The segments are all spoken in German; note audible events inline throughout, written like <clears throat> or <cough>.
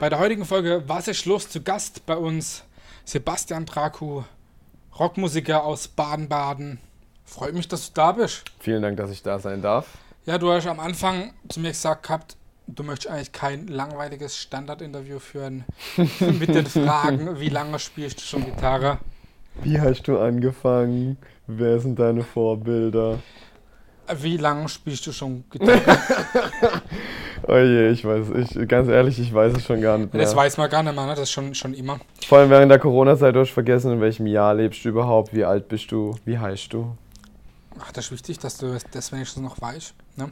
Bei der heutigen Folge Was ist los? Zu Gast bei uns Sebastian Draku, Rockmusiker aus Baden-Baden. Freut mich, dass du da bist. Vielen Dank, dass ich da sein darf. Ja, du hast am Anfang zu mir gesagt gehabt, du möchtest eigentlich kein langweiliges Standardinterview führen <laughs> mit den Fragen, wie lange spielst du schon Gitarre? Wie hast du angefangen? Wer sind deine Vorbilder? Wie lange spielst du schon Gitarre? <laughs> oh je, ich weiß, ich, ganz ehrlich, ich weiß es schon gar nicht mehr. Das weiß man gar nicht mehr, ne? das ist schon, schon immer. Vor allem während der Corona-Zeit, du hast vergessen, in welchem Jahr lebst du überhaupt, wie alt bist du, wie heißt du? Ach, das ist wichtig, dass du das wenigstens noch weißt. Ne?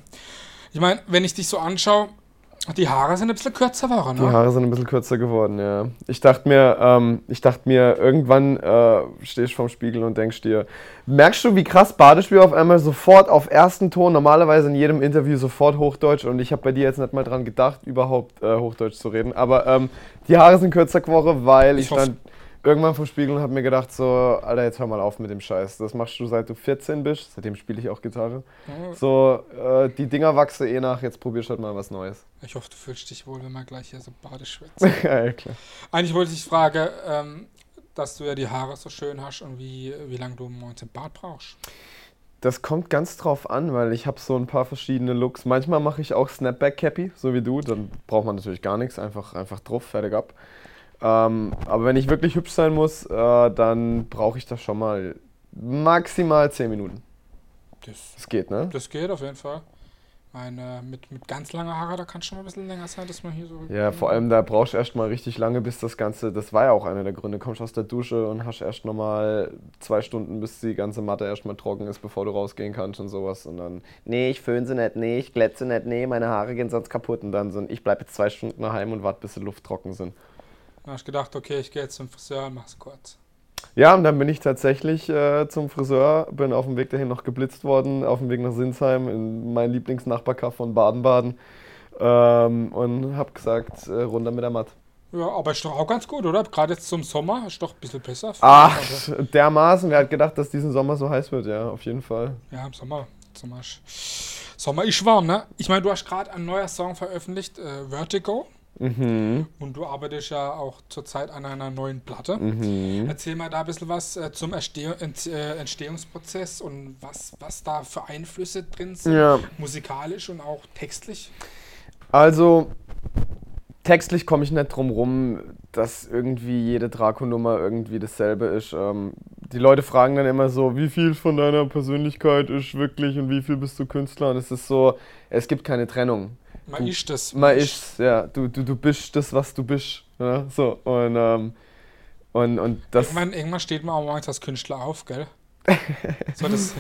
Ich meine, wenn ich dich so anschaue, die Haare sind ein bisschen kürzer geworden, ne? Die Haare sind ein bisschen kürzer geworden, ja. Ich dachte mir, ähm, ich dachte mir, irgendwann äh, stehst du vorm Spiegel und denkst dir, merkst du, wie krass Badespiel auf einmal sofort auf ersten Ton, normalerweise in jedem Interview sofort Hochdeutsch und ich habe bei dir jetzt nicht mal dran gedacht, überhaupt äh, Hochdeutsch zu reden. Aber ähm, die Haare sind kürzer geworden, weil ich, ich stand irgendwann vom Spiegel und habe mir gedacht, so, Alter, jetzt hör mal auf mit dem Scheiß. Das machst du seit du 14 bist, seitdem spiele ich auch Gitarre. Mhm. So, äh, die Dinger wachsen eh nach, jetzt probierst du halt mal was Neues. Ich hoffe, du fühlst dich wohl, wenn wir gleich hier so badeschwätzen. <laughs> ja, klar. Eigentlich wollte ich fragen, ähm, dass du ja die Haare so schön hast und wie, wie lange du im 19 Bart brauchst. Das kommt ganz drauf an, weil ich habe so ein paar verschiedene Looks. Manchmal mache ich auch Snapback Cappy, so wie du. Dann braucht man natürlich gar nichts, einfach, einfach drauf, fertig ab. Ähm, aber wenn ich wirklich hübsch sein muss, äh, dann brauche ich das schon mal maximal 10 Minuten. Das, das, geht, ne? Das geht auf jeden Fall. Meine, mit, mit ganz langer Haare, da kann es schon mal ein bisschen länger sein, dass man hier so. Ja, vor allem da brauchst du erst mal richtig lange, bis das Ganze. Das war ja auch einer der Gründe. Kommst aus der Dusche und hast erst nochmal zwei Stunden, bis die ganze Matte erstmal trocken ist, bevor du rausgehen kannst und sowas. Und dann, nee, ich föhne sie nicht, nee, ich glätze nicht, nee, meine Haare gehen sonst kaputt. Und dann so, ich bleibe jetzt zwei Stunden daheim und warte, bis sie lufttrocken sind. Dann hast du gedacht, okay, ich gehe jetzt zum Friseur und mach's kurz. Ja, und dann bin ich tatsächlich äh, zum Friseur, bin auf dem Weg dahin noch geblitzt worden, auf dem Weg nach Sinsheim, in mein Lieblingsnachbarkaff von Baden-Baden. Ähm, und hab gesagt, äh, runter mit der Matt. Ja, aber ist doch auch ganz gut, oder? Gerade jetzt zum Sommer ist doch ein bisschen besser. Ach, dermaßen. Wer hat gedacht, dass diesen Sommer so heiß wird? Ja, auf jeden Fall. Ja, im Sommer. Sommer ist, Sommer ist warm, ne? Ich meine, du hast gerade ein neuer Song veröffentlicht, äh, Vertigo. Mhm. Und du arbeitest ja auch zurzeit an einer neuen Platte. Mhm. Erzähl mal da ein bisschen was äh, zum Ersteh äh, Entstehungsprozess und was, was da für Einflüsse drin sind, ja. musikalisch und auch textlich. Also, textlich komme ich nicht drum rum, dass irgendwie jede Draco-Nummer irgendwie dasselbe ist. Ähm, die Leute fragen dann immer so, wie viel von deiner Persönlichkeit ist wirklich und wie viel bist du Künstler? Und es ist so, es gibt keine Trennung. Man ist das. Man ist, ja. Du, du, du bist das, was du bist. Ja? So, und, ähm, und, und das. Irgendwann, irgendwann steht man auch als Künstler auf, gell? <laughs> so, das,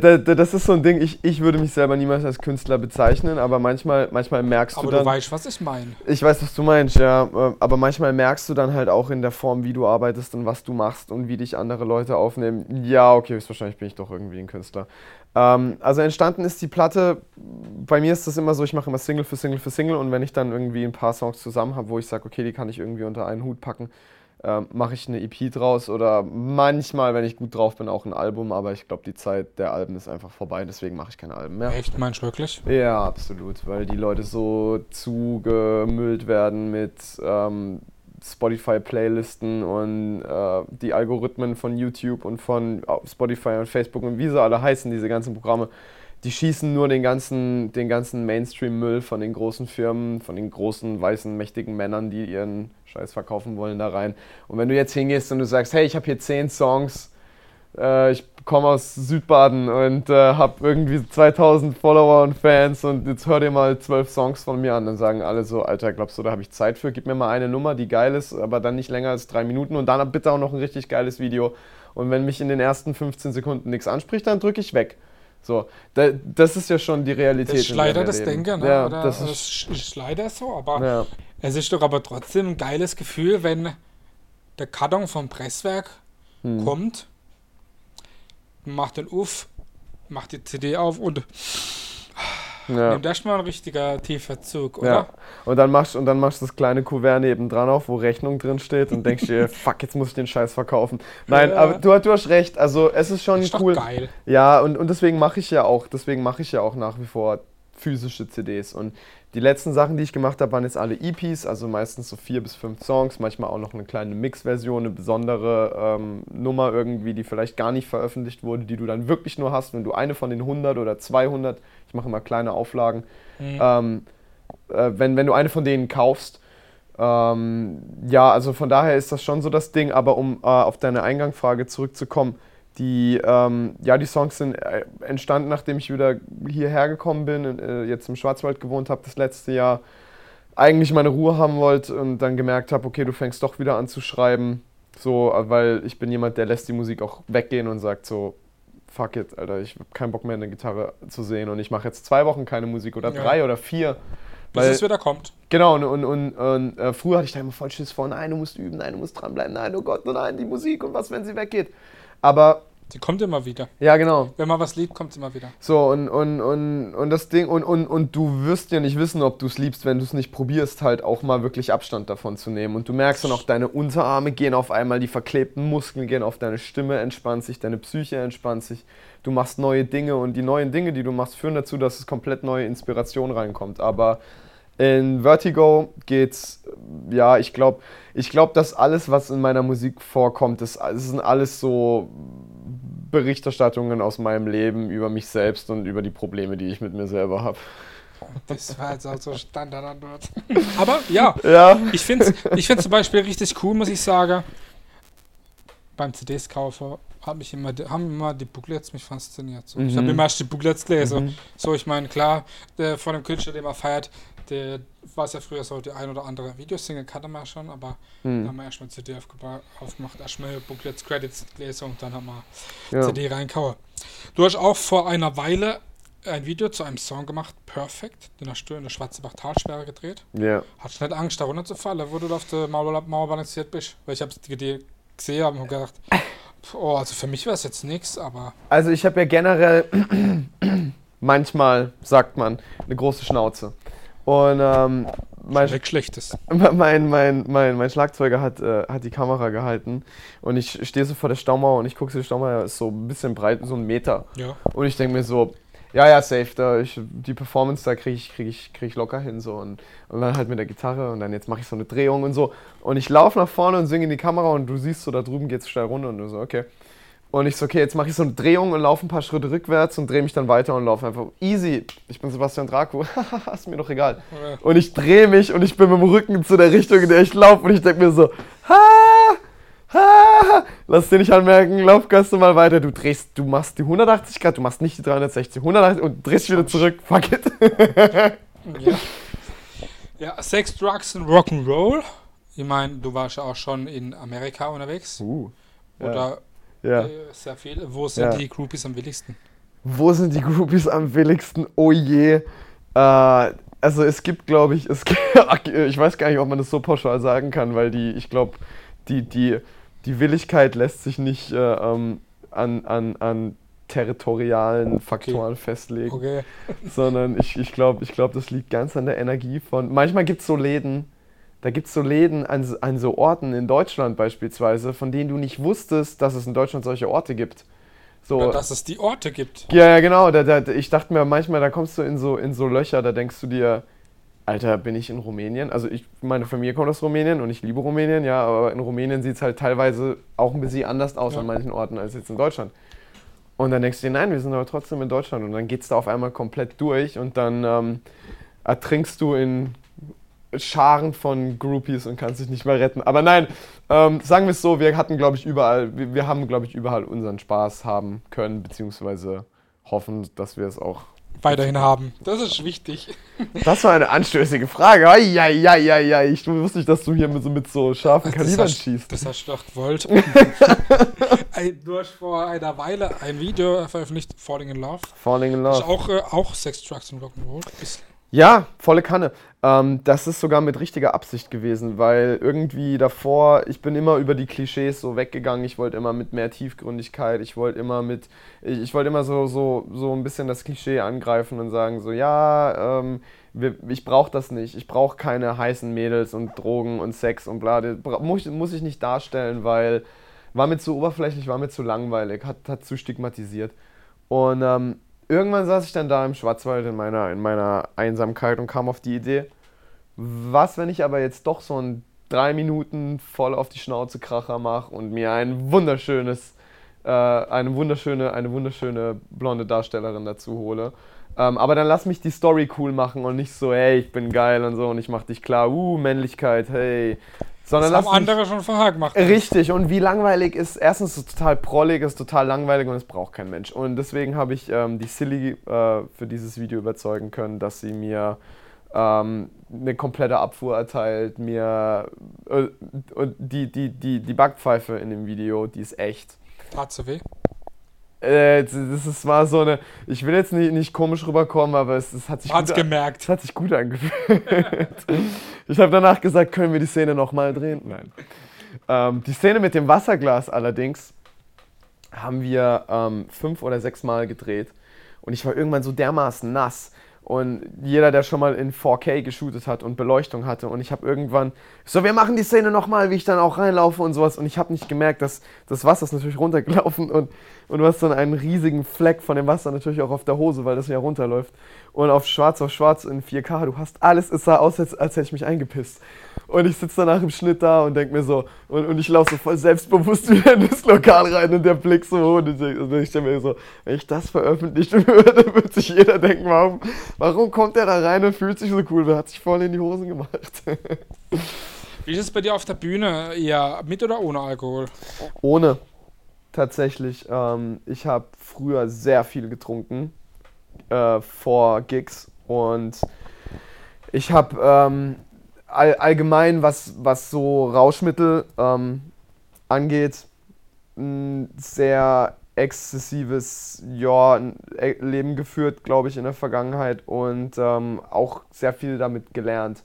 das ist so ein Ding, ich, ich würde mich selber niemals als Künstler bezeichnen, aber manchmal, manchmal merkst aber du dann... Aber du weißt, was ich meine. Ich weiß, was du meinst, ja. Aber manchmal merkst du dann halt auch in der Form, wie du arbeitest und was du machst und wie dich andere Leute aufnehmen. Ja, okay, wahrscheinlich bin ich doch irgendwie ein Künstler. Ähm, also entstanden ist die Platte, bei mir ist das immer so, ich mache immer Single für Single für Single und wenn ich dann irgendwie ein paar Songs zusammen habe, wo ich sage, okay, die kann ich irgendwie unter einen Hut packen, äh, mache ich eine EP draus oder manchmal, wenn ich gut drauf bin, auch ein Album, aber ich glaube, die Zeit der Alben ist einfach vorbei, deswegen mache ich keine Alben mehr. Echt, meinst du wirklich? Ja, absolut, weil die Leute so zugemüllt werden mit ähm, Spotify-Playlisten und äh, die Algorithmen von YouTube und von Spotify und Facebook und wie sie alle heißen, diese ganzen Programme, die schießen nur den ganzen, den ganzen Mainstream-Müll von den großen Firmen, von den großen, weißen, mächtigen Männern, die ihren Scheiß verkaufen wollen, da rein. Und wenn du jetzt hingehst und du sagst, hey, ich habe hier zehn Songs, äh, ich komme aus Südbaden und äh, habe irgendwie 2000 Follower und Fans und jetzt hör dir mal zwölf Songs von mir an. Dann sagen alle so, Alter, glaubst du, da habe ich Zeit für? Gib mir mal eine Nummer, die geil ist, aber dann nicht länger als drei Minuten und dann bitte auch noch ein richtig geiles Video. Und wenn mich in den ersten 15 Sekunden nichts anspricht, dann drücke ich weg. So, da, das ist ja schon die Realität. Das ist leider das Denken, ne? Ja, das, ist, das ist leider so, aber ja. es ist doch aber trotzdem ein geiles Gefühl, wenn der Karton vom Presswerk hm. kommt macht den Uff, macht die CD auf und ja. nimmt erstmal ein richtiger tiefer Zug, oder? Ja. Und dann machst und dann machst du das kleine Kuvert neben dran auf, wo Rechnung drin steht und denkst dir, <laughs> fuck, jetzt muss ich den Scheiß verkaufen. Nein, ja. aber du, du, hast recht. Also es ist schon ist cool. geil. Ja, und, und deswegen mache ich ja auch, deswegen mache ich ja auch nach wie vor physische CDs. Und die letzten Sachen, die ich gemacht habe, waren jetzt alle EPs, also meistens so vier bis fünf Songs, manchmal auch noch eine kleine Mix-Version, eine besondere ähm, Nummer irgendwie, die vielleicht gar nicht veröffentlicht wurde, die du dann wirklich nur hast, wenn du eine von den 100 oder 200, ich mache immer kleine Auflagen, mhm. ähm, äh, wenn, wenn du eine von denen kaufst. Ähm, ja, also von daher ist das schon so das Ding, aber um äh, auf deine Eingangfrage zurückzukommen, die, ähm, ja, die Songs sind äh, entstanden, nachdem ich wieder hierher gekommen bin, äh, jetzt im Schwarzwald gewohnt habe das letzte Jahr, eigentlich meine Ruhe haben wollte und dann gemerkt habe, okay, du fängst doch wieder an zu schreiben, so, weil ich bin jemand, der lässt die Musik auch weggehen und sagt so, fuck it, Alter, ich habe keinen Bock mehr eine Gitarre zu sehen und ich mache jetzt zwei Wochen keine Musik oder ja. drei oder vier. Bis es wieder kommt. Genau, und, und, und, und äh, früher hatte ich da immer voll Schiss vor, nein, du musst üben, nein, du musst dranbleiben, nein, oh Gott, nein, die Musik und was, wenn sie weggeht. Aber die kommt immer wieder. Ja, genau. Wenn man was liebt, kommt es immer wieder. So, und, und, und, und das Ding, und, und, und du wirst ja nicht wissen, ob du es liebst, wenn du es nicht probierst, halt auch mal wirklich Abstand davon zu nehmen. Und du merkst dann auch, deine Unterarme gehen auf einmal, die verklebten Muskeln gehen auf deine Stimme, entspannt sich, deine Psyche entspannt sich. Du machst neue Dinge und die neuen Dinge, die du machst, führen dazu, dass es komplett neue Inspiration reinkommt. Aber in Vertigo geht's, ja, ich glaube, ich glaube, dass alles, was in meiner Musik vorkommt, das, das sind alles so Berichterstattungen aus meinem Leben über mich selbst und über die Probleme, die ich mit mir selber habe. Das war jetzt auch so Standardantwort. <laughs> Aber ja, ja. ich finde es ich zum Beispiel richtig cool, muss ich sagen. Beim CDs-Kaufer haben mich immer, haben immer die Booklets mich fasziniert. So. Mhm. Ich habe immer erst die Booklets gelesen. Mhm. So, ich meine, klar, der, von dem Künstler, den man feiert, der war es ja früher so, die ein oder andere Videosingle kannte man schon, aber mhm. dann haben wir erstmal CD aufgemacht, erstmal Booklets, Credits gelesen und dann haben wir ja. CD reinkauen. Du hast auch vor einer Weile ein Video zu einem Song gemacht, Perfect, den hast du in der Schwarze Talsperre gedreht. Ja. Hattest du nicht Angst, da runterzufallen, wo du auf der Mauer, Mauer balanciert bist? Weil ich habe die gesehen und gedacht, <laughs> oh, also für mich wäre es jetzt nichts, aber. Also ich habe ja generell <clears throat> manchmal, sagt man, eine große Schnauze. Und ähm, mein, Schlechtes. <laughs> Mein, mein, mein, mein Schlagzeuger hat, äh, hat die Kamera gehalten und ich stehe so vor der Staumauer und ich gucke, die Staumauer ist so ein bisschen breit, so ein Meter. Ja. Und ich denke mir so, ja, ja, safe, da ich, die Performance, da kriege ich, krieg ich, krieg ich locker hin. So. Und, und dann halt mit der Gitarre und dann jetzt mache ich so eine Drehung und so. Und ich laufe nach vorne und singe in die Kamera und du siehst so, da drüben geht es steil runter und du so, okay. Und ich so, okay, jetzt mache ich so eine Drehung und laufe ein paar Schritte rückwärts und drehe mich dann weiter und laufe einfach easy. Ich bin Sebastian Draco, <laughs> ist mir doch egal. Und ich drehe mich und ich bin mit dem Rücken zu der Richtung, in der ich laufe und ich denke mir so, ha, ha, lass dir nicht anmerken, lauf ganz normal weiter. Du drehst, du machst die 180 Grad, du machst nicht die 360, 180 und drehst wieder zurück, fuck it. ja. ja, Sex, Drugs und Rock'n'Roll. Ich meine, du warst ja auch schon in Amerika unterwegs. Uh, Oder ja ja. Äh, sehr viel. Wo sind ja. die Groupies am willigsten? Wo sind die Groupies am willigsten? Oh je. Äh, also es gibt, glaube ich, es <laughs> ich weiß gar nicht, ob man das so pauschal sagen kann, weil die, ich glaube, die, die, die Willigkeit lässt sich nicht äh, ähm, an, an, an territorialen Faktoren okay. festlegen. Okay. Sondern ich, ich glaube, ich glaub, das liegt ganz an der Energie von. Manchmal gibt es so Läden, da gibt es so Läden an, an so Orten in Deutschland beispielsweise, von denen du nicht wusstest, dass es in Deutschland solche Orte gibt. So, Oder dass es die Orte gibt. Ja, ja, genau. Da, da, ich dachte mir manchmal, da kommst du in so, in so Löcher, da denkst du dir, Alter, bin ich in Rumänien? Also ich, meine Familie kommt aus Rumänien und ich liebe Rumänien, ja, aber in Rumänien sieht es halt teilweise auch ein bisschen anders aus ja. an manchen Orten als jetzt in Deutschland. Und dann denkst du dir, nein, wir sind aber trotzdem in Deutschland. Und dann geht es da auf einmal komplett durch und dann ähm, ertrinkst du in Scharen von Groupies und kannst dich nicht mehr retten. Aber nein, ähm, sagen wir es so, wir hatten, glaube ich, überall, wir, wir haben, glaube ich, überall unseren Spaß haben können, beziehungsweise hoffen, dass wir es auch weiterhin haben. Das ist wichtig. <laughs> Das war eine anstößige Frage. Eieieiei. Ich wusste nicht, dass du hier mit so, mit so scharfen Kalibern schießt. Das hast du doch gewollt. <laughs> du hast vor einer Weile ein Video veröffentlicht, Falling in Love. Falling in Love. Das ist auch, äh, auch Sex, Drugs und Rock'n'Roll. Ja, volle Kanne. Ähm, das ist sogar mit richtiger Absicht gewesen, weil irgendwie davor, ich bin immer über die Klischees so weggegangen. Ich wollte immer mit mehr Tiefgründigkeit, ich wollte immer mit, ich, ich wollte immer so, so, so ein bisschen das Klischee angreifen und sagen so, ja, ähm, wir, ich brauche das nicht. Ich brauche keine heißen Mädels und Drogen und Sex und bla. Muss, muss ich nicht darstellen, weil war mir zu oberflächlich, war mir zu langweilig, hat, hat zu stigmatisiert. Und ähm, irgendwann saß ich dann da im Schwarzwald in meiner, in meiner Einsamkeit und kam auf die Idee, was, wenn ich aber jetzt doch so ein drei Minuten voll auf die Schnauze Kracher mache und mir ein wunderschönes, äh, eine wunderschöne, eine wunderschöne blonde Darstellerin dazu hole. Ähm, aber dann lass mich die Story cool machen und nicht so, hey, ich bin geil und so und ich mach dich klar, uh, Männlichkeit, hey. Sondern das haben andere schon vorher gemacht. Richtig, und wie langweilig ist, erstens ist es total prollig, ist total langweilig und es braucht kein Mensch. Und deswegen habe ich ähm, die Silly äh, für dieses Video überzeugen können, dass sie mir ähm, eine komplette Abfuhr erteilt, mir äh, die, die, die, die Backpfeife in dem Video, die ist echt. Tat sie weh? Äh, das ist, war so eine, ich will jetzt nicht, nicht komisch rüberkommen, aber es, es hat sich Hat's gut, gemerkt. Es hat sich gut angefühlt. <laughs> ich habe danach gesagt, können wir die Szene nochmal drehen? Nein. Ähm, die Szene mit dem Wasserglas allerdings haben wir ähm, fünf oder sechs Mal gedreht und ich war irgendwann so dermaßen nass, und jeder, der schon mal in 4K geshootet hat und Beleuchtung hatte. Und ich habe irgendwann, so, wir machen die Szene nochmal, wie ich dann auch reinlaufe und sowas. Und ich habe nicht gemerkt, dass das Wasser ist natürlich runtergelaufen und, und du hast dann einen riesigen Fleck von dem Wasser natürlich auch auf der Hose, weil das ja runterläuft. Und auf schwarz auf schwarz in 4K, du hast alles, es sah aus, als, als hätte ich mich eingepisst. Und ich sitze danach im Schnitt da und denke mir so, und, und ich laufe so voll selbstbewusst <laughs> wieder in das Lokal rein und der Blick so. Und ich, und ich denke mir so, wenn ich das veröffentlichen würde, <laughs> würde sich jeder denken, warum, warum kommt der da rein und fühlt sich so cool? Der hat sich voll in die Hosen gemacht. Wie ist es bei dir auf der Bühne? Eher mit oder ohne Alkohol? Ohne. Tatsächlich. Ähm, ich habe früher sehr viel getrunken äh, vor Gigs und ich habe ähm, all, allgemein, was, was so Rauschmittel ähm, angeht, ein sehr exzessives ja, e, Leben geführt, glaube ich, in der Vergangenheit und ähm, auch sehr viel damit gelernt.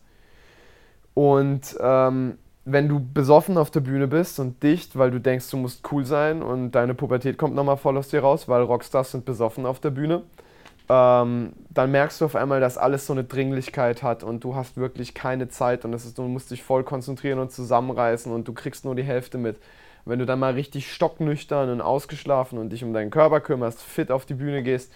Und ähm, wenn du besoffen auf der Bühne bist und dicht, weil du denkst, du musst cool sein und deine Pubertät kommt nochmal voll aus dir raus, weil Rockstars sind besoffen auf der Bühne, ähm, dann merkst du auf einmal, dass alles so eine Dringlichkeit hat und du hast wirklich keine Zeit und ist, du musst dich voll konzentrieren und zusammenreißen und du kriegst nur die Hälfte mit. Wenn du dann mal richtig stocknüchtern und ausgeschlafen und dich um deinen Körper kümmerst, fit auf die Bühne gehst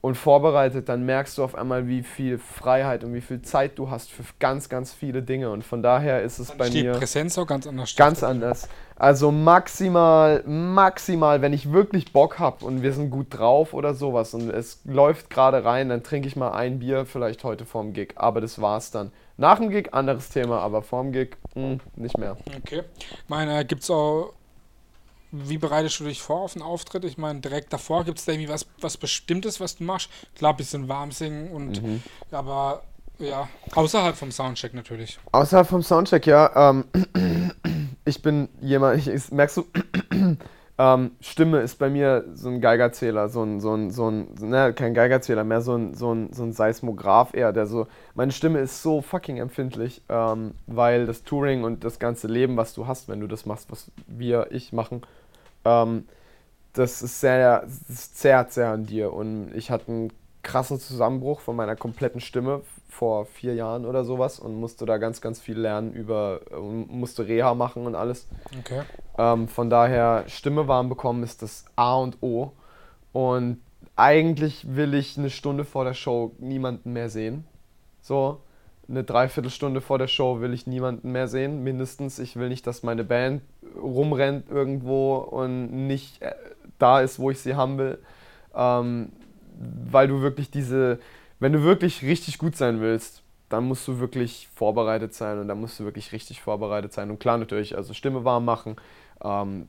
und vorbereitet, dann merkst du auf einmal, wie viel Freiheit und wie viel Zeit du hast für ganz, ganz viele Dinge. Und von daher ist es dann bei mir. Die Präsenz auch ganz anders. Ganz anders. Also maximal, maximal, wenn ich wirklich Bock habe und wir sind gut drauf oder sowas und es läuft gerade rein, dann trinke ich mal ein Bier, vielleicht heute vorm Gig. Aber das war's dann. Nach dem Gig, anderes Thema, aber vorm Gig, mh, hm, nicht mehr. Okay. Meine, gibt's auch wie bereitest du dich vor auf einen Auftritt? Ich meine, direkt davor gibt es da irgendwie was, was Bestimmtes, was du machst? Klar, ein bisschen warm singen und mhm. aber ja, außerhalb vom Soundcheck natürlich. Außerhalb vom Soundcheck, ja. Ähm, <clears throat> ich bin jemand, ich, ich merkst du, <clears throat> ähm, Stimme ist bei mir so ein Geigerzähler, so ein, so ein, so ein, ne, kein Geigerzähler, mehr so ein, so ein, so ein Seismograph eher, der so, meine Stimme ist so fucking empfindlich, ähm, weil das Touring und das ganze Leben, was du hast, wenn du das machst, was wir, ich machen, ähm, das ist sehr, das zerrt sehr an dir. Und ich hatte einen krassen Zusammenbruch von meiner kompletten Stimme vor vier Jahren oder sowas und musste da ganz, ganz viel lernen über, musste Reha machen und alles. Okay. Ähm, von daher, Stimme warm bekommen ist das A und O. Und eigentlich will ich eine Stunde vor der Show niemanden mehr sehen. So, eine Dreiviertelstunde vor der Show will ich niemanden mehr sehen, mindestens. Ich will nicht, dass meine Band rumrennt irgendwo und nicht äh, da ist, wo ich sie haben will. Ähm, weil du wirklich diese, wenn du wirklich richtig gut sein willst, dann musst du wirklich vorbereitet sein und dann musst du wirklich richtig vorbereitet sein. Und klar natürlich, also Stimme warm machen, ähm,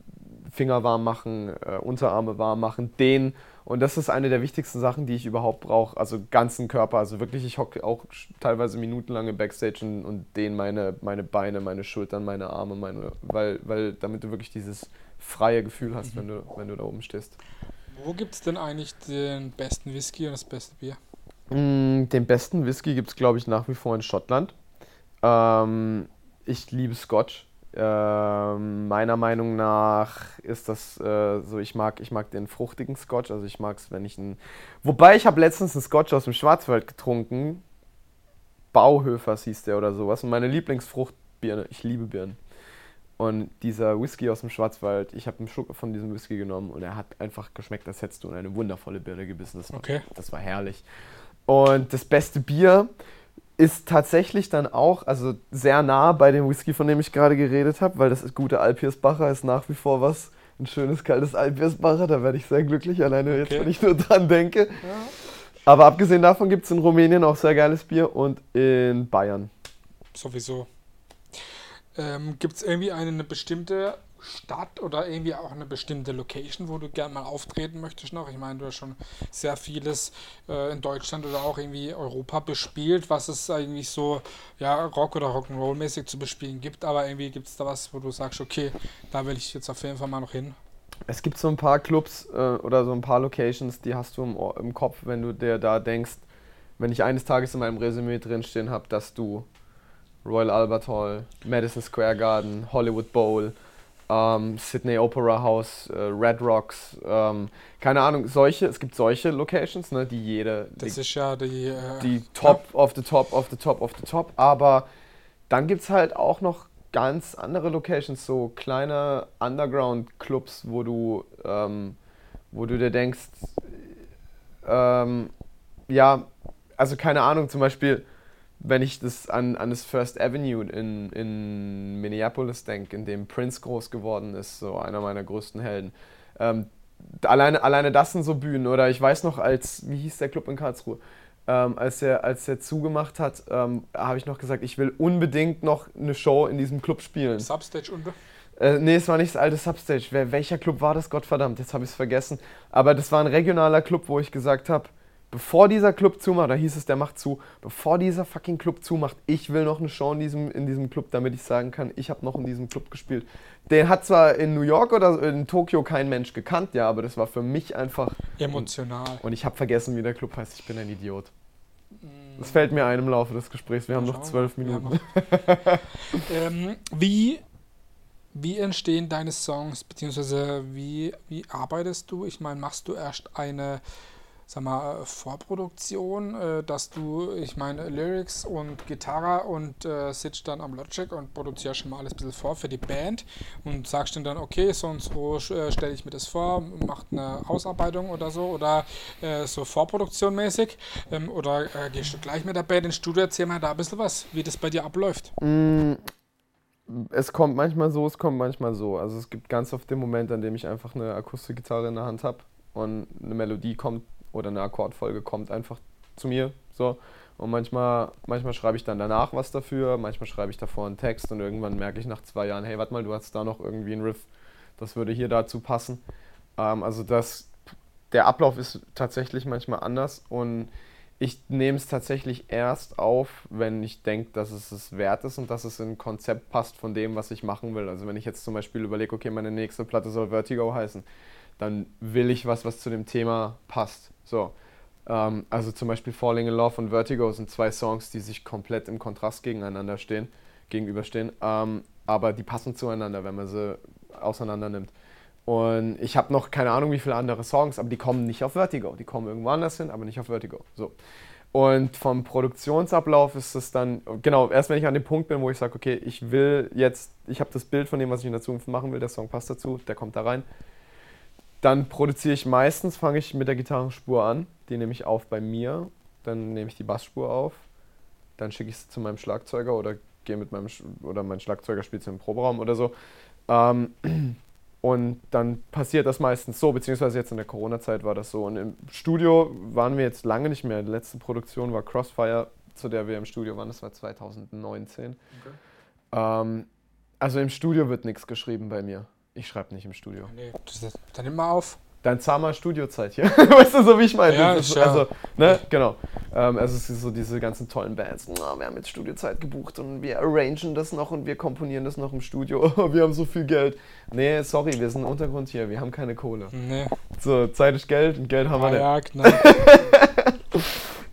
Finger warm machen, äh, Unterarme warm machen, dehnen und das ist eine der wichtigsten Sachen, die ich überhaupt brauche. Also ganzen Körper. Also wirklich, ich hocke auch teilweise minutenlange Backstage und, und dehne meine, meine Beine, meine Schultern, meine Arme, meine, weil, weil damit du wirklich dieses freie Gefühl hast, mhm. wenn, du, wenn du da oben stehst. Wo gibt es denn eigentlich den besten Whisky und das beste Bier? Mm, den besten Whisky gibt es, glaube ich, nach wie vor in Schottland. Ähm, ich liebe Scotch. Ähm, meiner Meinung nach ist das äh, so, ich mag, ich mag den fruchtigen Scotch, also ich mag es, wenn ich einen. Wobei ich habe letztens einen Scotch aus dem Schwarzwald getrunken. Bauhöfers hieß der oder sowas. Und meine Lieblingsfruchtbirne, ich liebe Birnen. Und dieser Whisky aus dem Schwarzwald, ich habe einen Schluck von diesem Whisky genommen und er hat einfach geschmeckt, als hättest du in eine wundervolle Birne gebissen. Das war, Okay. das war herrlich. Und das beste Bier ist tatsächlich dann auch, also sehr nah bei dem Whisky, von dem ich gerade geredet habe, weil das gute Alpirsbacher ist nach wie vor was. Ein schönes, kaltes Alpirsbacher, da werde ich sehr glücklich, alleine jetzt, Okay. wenn ich nur dran denke. Aber abgesehen davon gibt es in Rumänien auch sehr geiles Bier und in Bayern. Sowieso. Ähm, Gibt es irgendwie eine bestimmte Stadt oder irgendwie auch eine bestimmte Location, wo du gerne mal auftreten möchtest noch? Ich meine, du hast schon sehr vieles äh, in Deutschland oder auch irgendwie Europa bespielt, was es eigentlich so ja, Rock- oder Rock'n'Roll-mäßig zu bespielen gibt. Aber irgendwie gibt es da was, wo du sagst, okay, da will ich jetzt auf jeden Fall mal noch hin. Es gibt so ein paar Clubs äh, oder so ein paar Locations, die hast du im, im Kopf, wenn du dir da denkst, wenn ich eines Tages in meinem Resümee drinstehen habe, dass du Royal Albert Hall, Madison Square Garden, Hollywood Bowl, ähm, Sydney Opera House, äh, Red Rocks, ähm, keine Ahnung, solche, es gibt solche Locations, ne, die jede, Das die, ist ja die. Äh, die Top of the Top of the Top of the Top, aber dann gibt es halt auch noch ganz andere Locations, so kleine Underground-Clubs, wo du, ähm, wo du dir denkst, ähm, ja, also keine Ahnung, zum Beispiel, wenn ich das an, an das First Avenue in, in Minneapolis denke, in dem Prince groß geworden ist, so einer meiner größten Helden. Ähm, alleine, alleine das sind so Bühnen, oder ich weiß noch, als, wie hieß der Club in Karlsruhe? Ähm, als, er, als er zugemacht hat, ähm, habe ich noch gesagt, ich will unbedingt noch eine Show in diesem Club spielen. Substage unten. Äh, nee, es war nicht das alte Substage. Wer, welcher Club war das? Gottverdammt, jetzt habe ich es vergessen. Aber das war ein regionaler Club, wo ich gesagt habe, bevor dieser Club zumacht, da hieß es, der macht zu, bevor dieser fucking Club zumacht, ich will noch eine Show in diesem, in diesem Club, damit ich sagen kann, ich habe noch in diesem Club gespielt. Den hat zwar in New York oder in Tokio kein Mensch gekannt, ja, aber das war für mich einfach. Emotional. Und ich habe vergessen, wie der Club heißt. Ich bin ein Idiot. Das fällt mir ein im Laufe des Gesprächs. Wir haben noch zwölf Minuten. <laughs> ähm, wie, wie entstehen deine Songs, beziehungsweise wie, wie arbeitest du? Ich meine, machst du erst eine, sag mal, Vorproduktion, äh, dass du, ich meine, Lyrics und Gitarre und äh, sitzt dann am Logic und produzierst schon mal alles ein bisschen vor für die Band und sagst dann okay, so und äh, stelle ich mir das vor, macht eine Ausarbeitung oder so oder äh, so Vorproduktion mäßig ähm, oder äh, gehst du gleich mit der Band ins Studio, erzähl mal da ein bisschen was, wie das bei dir abläuft. Mm, Es kommt manchmal so, es kommt manchmal so. Also es gibt ganz oft den Moment, an dem ich einfach eine Akustikgitarre in der Hand habe und eine Melodie kommt oder eine Akkordfolge kommt einfach zu mir. So. Und manchmal, manchmal schreibe ich dann danach was dafür, manchmal schreibe ich davor einen Text und irgendwann merke ich nach zwei Jahren, hey, warte mal, du hast da noch irgendwie einen Riff, das würde hier dazu passen. Ähm, also das, der Ablauf ist tatsächlich manchmal anders und ich nehme es tatsächlich erst auf, wenn ich denke, dass es es wert ist und dass es in ein Konzept passt von dem, was ich machen will. Also wenn ich jetzt zum Beispiel überlege, okay, meine nächste Platte soll Vertigo heißen, dann will ich was, was zu dem Thema passt. So. Ähm, also zum Beispiel Falling in Love und Vertigo sind zwei Songs, die sich komplett im Kontrast gegeneinander stehen, gegenüberstehen. Ähm, aber die passen zueinander, wenn man sie auseinander nimmt. Und ich habe noch keine Ahnung, wie viele andere Songs, aber die kommen nicht auf Vertigo. Die kommen irgendwo anders hin, aber nicht auf Vertigo. So. Und vom Produktionsablauf ist es dann, genau, erst wenn ich an dem Punkt bin, wo ich sage, okay, ich will jetzt, ich habe das Bild von dem, was ich in der Zukunft machen will, der Song passt dazu, der kommt da rein. Dann produziere ich meistens, fange ich mit der Gitarrenspur an, die nehme ich auf bei mir, dann nehme ich die Bassspur auf, dann schicke ich sie zu meinem Schlagzeuger oder gehe mit meinem, Sch- oder mein Schlagzeuger spielt sie im Proberaum oder so. Ähm, <clears throat> und dann passiert das meistens so, beziehungsweise jetzt in der Corona-Zeit war das so. Und im Studio waren wir jetzt lange nicht mehr. Die letzte Produktion war Crossfire, zu der wir im Studio waren, das war 2019. Ähm, also im Studio wird nichts geschrieben bei mir. Ich schreibe nicht im Studio. Nee, das, dann nimm mal auf. Dann zahl mal Studiozeit hier. <laughs> weißt du, so wie ich meine? Ja, ist ist, ja- also, ne, genau. Ähm, also es ist so diese ganzen tollen Bands. Na, wir haben jetzt Studiozeit gebucht und wir arrangen das noch und wir komponieren das noch im Studio. <laughs> wir haben so viel Geld. Nee, sorry, wir sind ein Untergrund hier. Wir haben keine Kohle. Nee. So, Zeit ist Geld und Geld haben wir nicht. ja, genau. <laughs>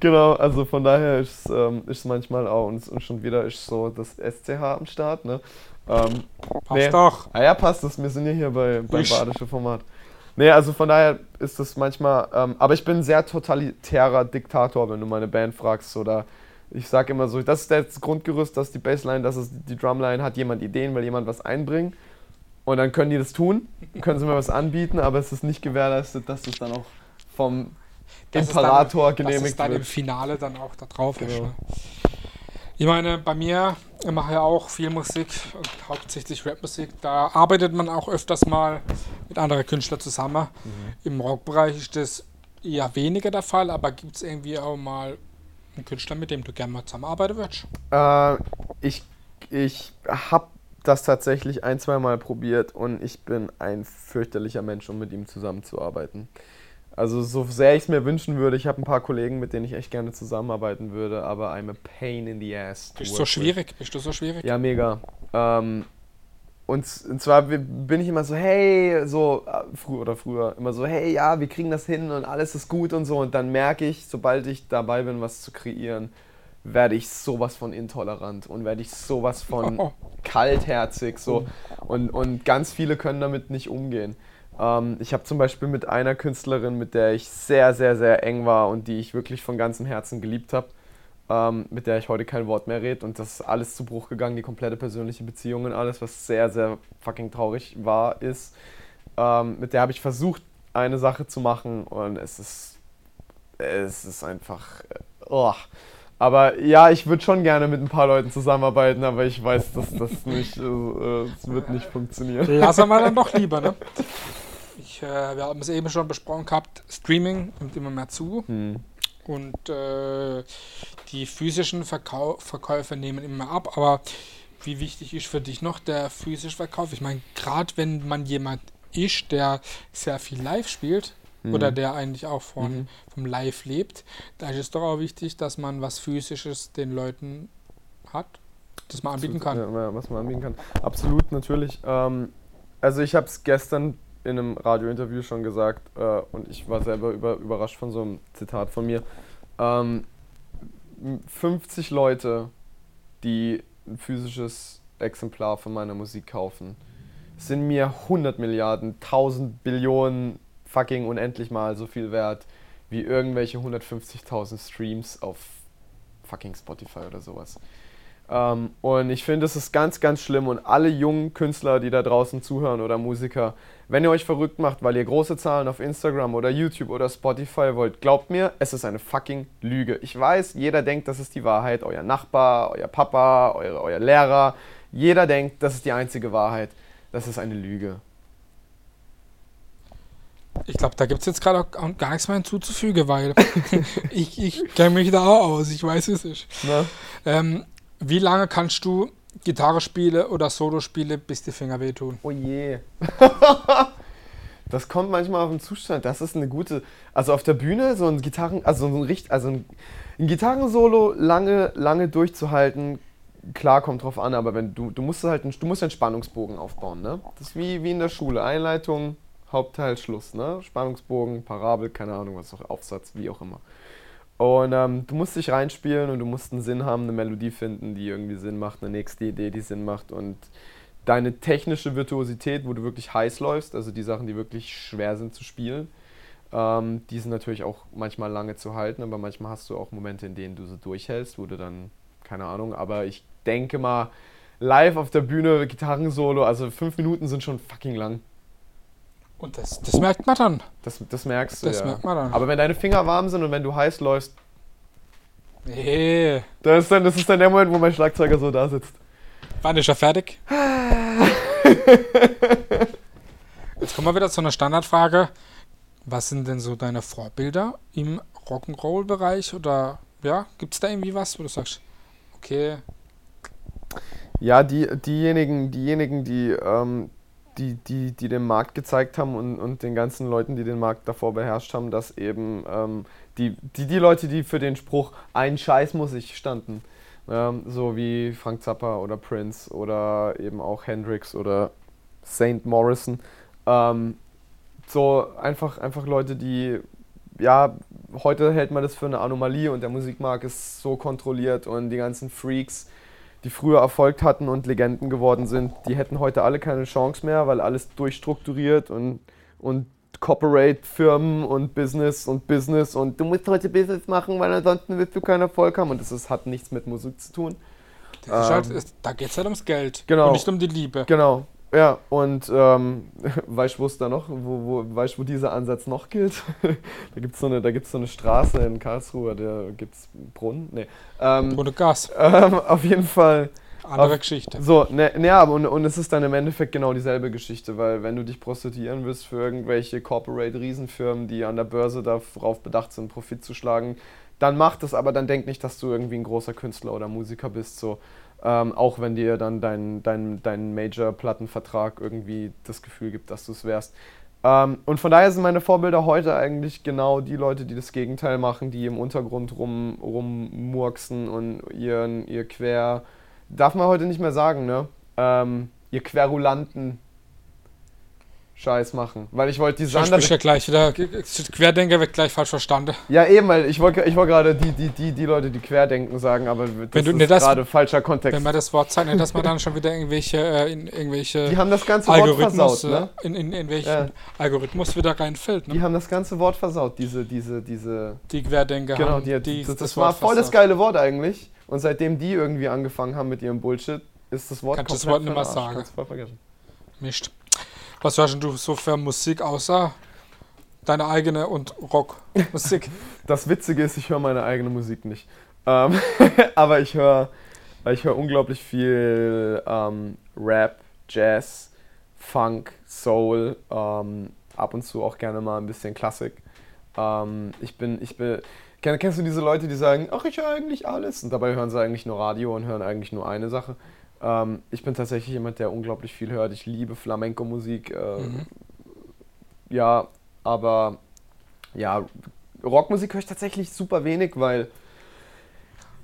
Genau, also von daher ist es ähm, ist manchmal auch und, und schon wieder ist so das SCH am Start, ne? Ähm, Passt Nee. doch. Ah ja, passt das. Wir sind ja hier bei, beim badischen Format. Nee, also von daher ist das manchmal. Ähm, aber ich bin ein sehr totalitärer Diktator, wenn du meine Band fragst. Oder Ich sage immer so, das ist das Grundgerüst, das ist die Bassline, das ist die Drumline, hat jemand Ideen, will jemand was einbringen. Und dann können die das tun, können sie mir was anbieten, aber es ist nicht gewährleistet, dass das dann auch vom Das Imperator ist dann, genehmigt dass es dann im wird. Finale dann auch da drauf ist. Genau. Ne? Ich meine, bei mir, ich mache ja auch viel Musik, und hauptsächlich Rapmusik. Da arbeitet man auch öfters mal mit anderen Künstlern zusammen. Mhm. Im Rockbereich ist das eher weniger der Fall, aber gibt es irgendwie auch mal einen Künstler, mit dem du gerne mal zusammenarbeiten würdest? Äh, ich ich habe das tatsächlich ein, zwei Mal probiert und ich bin ein fürchterlicher Mensch, um mit ihm zusammenzuarbeiten. Also so sehr ich es mir wünschen würde, ich habe ein paar Kollegen, mit denen ich echt gerne zusammenarbeiten würde, aber I'm a pain in the ass. Bist du so schwierig? Bist du so schwierig? Ja, mega. Ähm, und, und zwar bin ich immer so, hey, so, äh, früher oder früher, immer so, hey, ja, wir kriegen das hin und alles ist gut und so. Und dann merke ich, sobald ich dabei bin, was zu kreieren, werde ich sowas von intolerant und werde ich sowas von <laughs> kaltherzig so und, und ganz viele können damit nicht umgehen. Ähm, ich habe zum Beispiel mit einer Künstlerin, mit der ich sehr, sehr, sehr eng war und die ich wirklich von ganzem Herzen geliebt habe, ähm, mit der ich heute kein Wort mehr rede und das ist alles zu Bruch gegangen, die komplette persönliche Beziehung und alles, was sehr, sehr fucking traurig war, ist. Ähm, mit der habe ich versucht, eine Sache zu machen und es ist, es ist einfach, äh, oh. Aber ja, ich würde schon gerne mit ein paar Leuten zusammenarbeiten, aber ich weiß, dass das nicht, äh, äh, es wird nicht funktionieren. Lassen wir dann doch lieber, ne? <laughs> Ich, äh, wir haben es eben schon besprochen gehabt, Streaming nimmt immer mehr zu Hm. und äh, die physischen Verkau Verkäufe nehmen immer mehr ab, aber wie wichtig ist für dich noch der physische Verkauf? Ich meine, gerade wenn man jemand ist, der sehr viel live spielt oder der eigentlich auch von, Mhm. vom Live lebt, da ist es doch auch wichtig, dass man was Physisches den Leuten hat, das man anbieten kann. Ja, was man anbieten kann. Absolut, natürlich. Ähm, also ich habe es gestern in einem Radiointerview schon gesagt äh, und ich war selber über, überrascht von so einem Zitat von mir. Ähm, 50 Leute, die ein physisches Exemplar von meiner Musik kaufen, sind mir 100 Milliarden, 1000 Billionen fucking unendlich mal so viel wert wie irgendwelche 150.000 Streams auf fucking Spotify oder sowas. Ähm, und ich finde, es ist ganz, ganz schlimm. Und alle jungen Künstler, die da draußen zuhören oder Musiker, wenn ihr euch verrückt macht, weil ihr große Zahlen auf Instagram oder YouTube oder Spotify wollt, glaubt mir, es ist eine fucking Lüge. Ich weiß, jeder denkt, das ist die Wahrheit. Euer Nachbar, euer Papa, euer, euer Lehrer. Jeder denkt, das ist die einzige Wahrheit. Das ist eine Lüge. Ich glaube, da gibt es jetzt gerade auch gar nichts mehr hinzuzufügen, weil <laughs> ich, ich kenne mich da auch aus, ich weiß es nicht. Ne? Ähm, wie lange kannst du Gitarre spielen oder Solo spielen, bis die Finger wehtun? Oh je. <laughs> das kommt manchmal auf den Zustand. Das ist eine gute. Also auf der Bühne so ein Gitarren, also so ein Richt, also ein, ein Gitarrensolo lange, lange durchzuhalten. Klar, kommt drauf an, aber wenn du, du musst halt, du musst einen Spannungsbogen aufbauen, ne? Das ist wie, wie in der Schule. Einleitung, Hauptteil, Schluss, ne? Spannungsbogen, Parabel, keine Ahnung, was auch, Aufsatz, wie auch immer. Und ähm, du musst dich reinspielen und du musst einen Sinn haben, eine Melodie finden, die irgendwie Sinn macht, eine nächste Idee, die Sinn macht und deine technische Virtuosität, wo du wirklich heiß läufst, also die Sachen, die wirklich schwer sind zu spielen, ähm, die sind natürlich auch manchmal lange zu halten, aber manchmal hast du auch Momente, in denen du so durchhältst, wo du dann, keine Ahnung, aber ich denke mal, live auf der Bühne, Gitarrensolo, also fünf Minuten sind schon fucking lang. Und das, das merkt man dann. Das, das merkst du Das ja. merkt man dann. Aber wenn deine Finger warm sind und wenn du heiß läufst, Nee, das ist, dann, das ist dann der Moment, wo mein Schlagzeuger so da sitzt. wann ist er fertig? Jetzt kommen wir wieder zu einer Standardfrage. Was sind denn so deine Vorbilder im Rock'n'Roll-Bereich? Oder ja, gibt es da irgendwie was, wo du sagst, okay, Ja, die, diejenigen, diejenigen, die, ähm, die, die, die den Markt gezeigt haben und, und den ganzen Leuten, die den Markt davor beherrscht haben, dass eben ähm, die, die, die Leute, die für den Spruch ein Scheiß muss ich standen, ähm, so wie Frank Zappa oder Prince oder eben auch Hendrix oder Saint Morrison, ähm, so einfach, einfach Leute, die, ja, heute hält man das für eine Anomalie und der Musikmarkt ist so kontrolliert und die ganzen Freaks, die früher Erfolg hatten und Legenden geworden sind, die hätten heute alle keine Chance mehr, weil alles durchstrukturiert und, und Corporate-Firmen und Business und Business und du musst heute Business machen, weil ansonsten wirst du keinen Erfolg haben und das ist, hat nichts mit Musik zu tun. Das ist halt, ist, da geht es halt ums Geld Genau. und nicht um die Liebe. Genau. Ja, und ähm, <laughs> weißt du, wo es da noch, wo, wo, weißt wo dieser Ansatz noch gilt? <laughs> da gibt es so, eine- gibt's so eine Straße in Karlsruhe, da gibt es Brunnen. Nee. Ähm, Ohne Gas. ähm, auf jeden Fall. Andere Auf- Geschichte. So, ne, ne, aber und, und es ist dann im Endeffekt genau dieselbe Geschichte, weil wenn du dich prostituieren willst für irgendwelche Corporate-Riesenfirmen, die an der Börse darauf bedacht sind, Profit zu schlagen, dann mach das, aber dann denk nicht, dass du irgendwie ein großer Künstler oder Musiker bist, so. Ähm, auch wenn dir dann dein, dein, dein Major-Plattenvertrag irgendwie das Gefühl gibt, dass du es wärst. Ähm, und von daher sind meine Vorbilder heute eigentlich genau die Leute, die das Gegenteil machen, die im Untergrund rum, rummurksen und ihren, ihr quer, darf man heute nicht mehr sagen, ne? Ähm, ihr querulanten Scheiß machen. Weil ich wollte diese Ich andere. spricht ja gleich wieder. Querdenker wird gleich falsch verstanden. Ja, eben, weil ich wollte ich wollte gerade die, die, die, die Leute, die querdenken, sagen, aber das Wenn du- ist das- gerade falscher Kontext. Wenn man das Wort zeigt, dass man dann schon wieder irgendwelche, äh, in irgendwelche Die haben das ganze Wort Algorithmus, versaut, ne? äh, in, in, in welchen Ja. Algorithmus wieder reinfällt. Die Ne? haben das ganze Wort versaut, diese, diese, diese. Die Querdenker Genau, haben die, die, das, das, war voll das versaut. geile Wort eigentlich. Und seitdem die irgendwie angefangen haben mit ihrem Bullshit, ist das Wort Kannst du das Wort nicht mehr sagen. Kannst voll vergessen. Mist. Was hörst du so für Musik außer deine eigene und Rockmusik? <laughs> Das Witzige ist, ich höre meine eigene Musik nicht. Ähm, <laughs> aber ich höre ich höre unglaublich viel ähm, Rap, Jazz, Funk, Soul, ähm, ab und zu auch gerne mal ein bisschen Klassik. Ähm, ich bin, ich bin, kenn- kennst du diese Leute, die sagen, ach, ich höre eigentlich alles und dabei hören sie eigentlich nur Radio und hören eigentlich nur eine Sache. Ähm, ich bin tatsächlich jemand, der unglaublich viel hört. Ich liebe Flamenco-Musik. Äh, Mhm. Ja, aber ja, Rockmusik höre ich tatsächlich super wenig, weil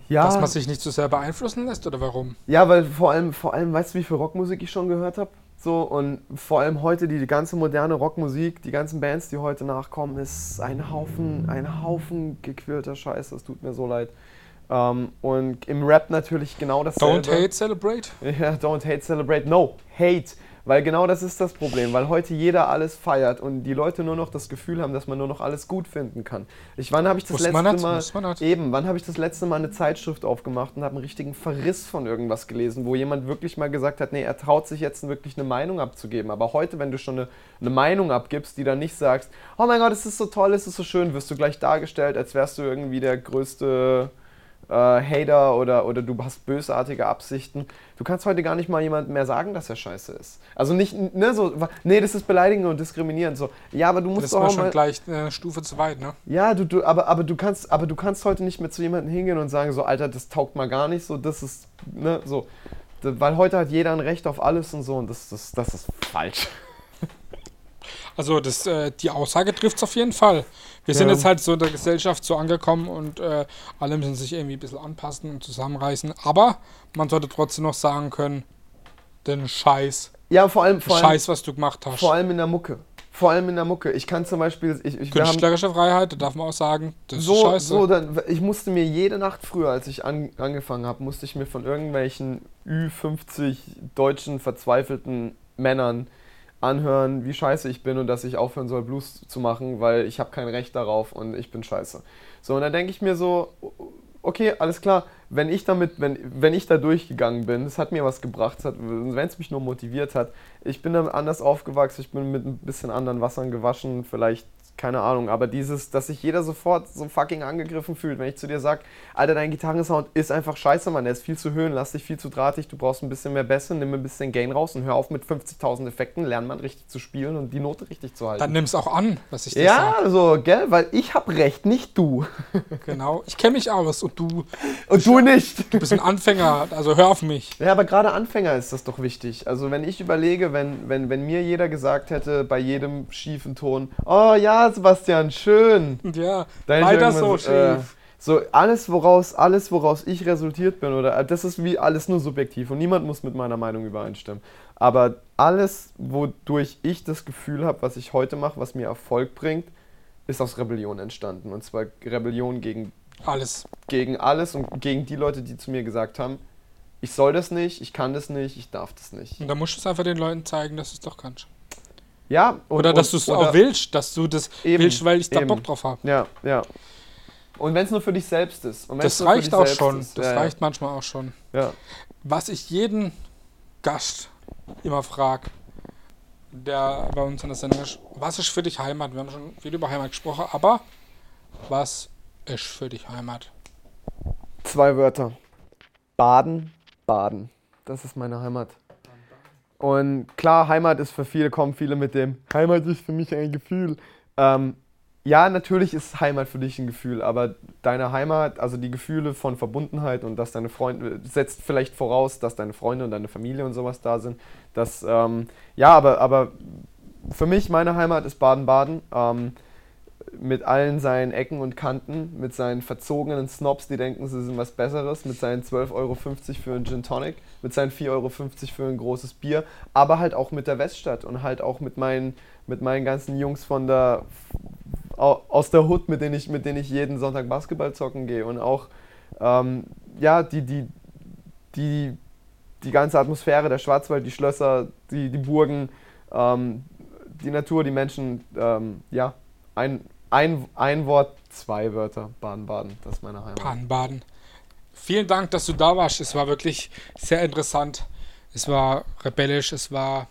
ja, Dass man sich nicht so sehr beeinflussen lässt oder warum? ja, weil vor allem, vor allem, weißt du, wie viel Rockmusik ich schon gehört habe? So, und vor allem heute die, die ganze moderne Rockmusik, die ganzen Bands, die heute nachkommen, ist ein Haufen, ein Haufen gequälter Scheiß, das tut mir so leid. Ähm, und im Rap natürlich genau dasselbe. Don't hate, celebrate. <laughs> Ja, don't hate, celebrate. No, hate. Weil genau das ist das Problem, weil heute jeder alles feiert und die Leute nur noch das Gefühl haben, dass man nur noch alles gut finden kann. Ich, wann habe ich das Muss letzte nicht, Mal eben, wann habe ich das letzte Mal eine Zeitschrift aufgemacht und habe einen richtigen Verriss von irgendwas gelesen, wo jemand wirklich mal gesagt hat, nee, er traut sich jetzt wirklich eine Meinung abzugeben. Aber heute, wenn du schon eine, eine Meinung abgibst, die dann nicht sagst, oh mein Gott, es ist so toll, es ist so schön, wirst du gleich dargestellt, als wärst du irgendwie der größte äh, Hater oder, oder du hast bösartige Absichten. Du kannst heute gar nicht mal jemandem mehr sagen, dass er scheiße ist. Also nicht, ne, so, nee, das ist beleidigend und diskriminierend. So, ja, aber du musst Das ist doch mal auch schon mal. gleich eine Stufe zu weit, ne? Ja, du, du, aber, aber, du kannst, aber du kannst heute nicht mehr zu jemandem hingehen und sagen, so, Alter, das taugt mal gar nicht, so, das ist, ne, so. Weil heute hat jeder ein Recht auf alles und so und das, das, das ist falsch. Also das, äh, die Aussage trifft es auf jeden Fall. Wir sind Ja. jetzt halt so in der Gesellschaft so angekommen und äh, alle müssen sich irgendwie ein bisschen anpassen und zusammenreißen. Aber man sollte trotzdem noch sagen können, den Scheiß, Ja, vor allem, vor allem, Scheiß, was du gemacht hast. vor allem in der Mucke. Vor allem in der Mucke. Ich kann zum Beispiel, ich, ich, wir haben, Künstlerische Freiheit, da darf man auch sagen, das ist so, scheiße. so dann, ich musste mir jede Nacht früher, als ich an, angefangen habe, musste ich mir von irgendwelchen Ü50 deutschen verzweifelten Männern anhören, wie scheiße ich bin und dass ich aufhören soll, Blues zu machen, weil ich habe kein Recht darauf und ich bin scheiße. So, und dann denke ich mir so, okay, alles klar, wenn ich damit, wenn, wenn ich da durchgegangen bin, es hat mir was gebracht, wenn es mich nur motiviert hat, ich bin dann anders aufgewachsen, ich bin mit ein bisschen anderen Wassern gewaschen, vielleicht, keine Ahnung, aber dieses, dass sich jeder sofort so fucking angegriffen fühlt, wenn ich zu dir sage, Alter, dein Gitarrensound ist einfach scheiße, Mann, der ist viel zu höhenlastig, viel zu drahtig, du brauchst ein bisschen mehr Bässe, nimm ein bisschen Gain raus und hör auf mit 50.000 Effekten, lern mal richtig zu spielen und die Note richtig zu halten. Dann nimm es auch an, was ich dir ja, sage. so, gell, weil ich hab recht, nicht du. <laughs> Genau. Ich kenne mich aus und du, Und du nicht. du bist ein Anfänger, also hör auf mich. Ja, aber gerade Anfänger ist das doch wichtig. Also wenn ich überlege, wenn, wenn, wenn mir jeder gesagt hätte, bei jedem schiefen Ton, oh ja, Sebastian, schön. Ja, ich weiter so schief. äh, so alles woraus, alles, woraus ich resultiert bin, oder äh, das ist wie alles nur subjektiv und niemand muss mit meiner Meinung übereinstimmen. Aber alles, wodurch ich das Gefühl habe, was ich heute mache, was mir Erfolg bringt, ist aus Rebellion entstanden. Und zwar Rebellion gegen Alles. gegen alles und gegen die Leute, die zu mir gesagt haben, ich soll das nicht, ich kann das nicht, ich darf das nicht. Und da musst du es einfach den Leuten zeigen, dass du es doch kannst. Ja, und, oder dass du es auch willst, dass du das eben, willst, weil ich da eben. Bock drauf habe. Ja, ja. Und wenn es nur für dich selbst ist. das reicht auch schon. Ist. Das ja, reicht ja. manchmal auch schon. Ja. Was ich jeden Gast immer frage, der bei uns in der Sendung ist, was ist für dich Heimat? Wir haben schon viel über Heimat gesprochen, aber was ist für dich Heimat? Zwei Wörter. Baden, Baden. Das ist meine Heimat. Und klar, Heimat ist für viele, kommen viele mit dem, Heimat ist für mich ein Gefühl. Ähm, ja, natürlich ist Heimat für dich ein Gefühl, aber deine Heimat, also die Gefühle von Verbundenheit und dass deine Freunde, setzt vielleicht voraus, dass deine Freunde und deine Familie und sowas da sind. Das, ähm, ja, aber, aber für mich, meine Heimat ist Baden-Baden. Ähm, mit allen seinen Ecken und Kanten, mit seinen verzogenen Snobs, die denken, sie sind was Besseres, mit seinen 12,50 Euro für einen Gin Tonic, mit seinen 4,50 Euro für ein großes Bier, aber halt auch mit der Weststadt und halt auch mit meinen, mit meinen ganzen Jungs von der, aus der Hood, mit denen ich, mit denen ich jeden Sonntag Basketball zocken gehe und auch, ähm, ja, die, die, die, die ganze Atmosphäre, der Schwarzwald, die Schlösser, die, die Burgen, ähm, die Natur, die Menschen, ähm, ja, ein, ein, ein Wort, zwei Wörter. Baden-Baden, das ist meine Heimat. Baden-Baden. Vielen Dank, dass du da warst. Es war wirklich sehr interessant. Es war rebellisch, es war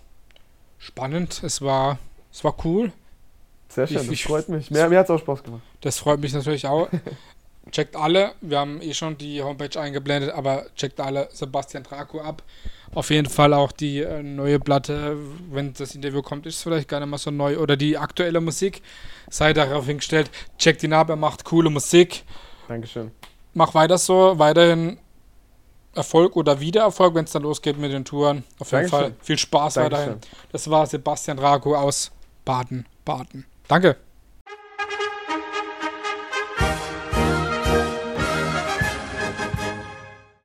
spannend, es war, es war cool. Sehr schön, ich, das ich, freut mich. Mir, mir hat es auch Spaß gemacht. Das freut mich natürlich auch. <laughs> checkt alle, wir haben eh schon die Homepage eingeblendet, aber checkt alle Sebastian Draco ab. Auf jeden Fall auch die äh, neue Platte, wenn das Interview kommt, ist es vielleicht gar nicht mal so neu. Oder die aktuelle Musik. Sei darauf hingestellt, checkt ihn ab, er macht coole Musik. Dankeschön. Mach weiter so, weiterhin Erfolg oder Wiedererfolg, wenn es dann losgeht mit den Touren. Auf jeden Dankeschön. Fall viel Spaß Dankeschön. weiterhin. Das war Sebastian Draco aus Baden-Baden. Danke.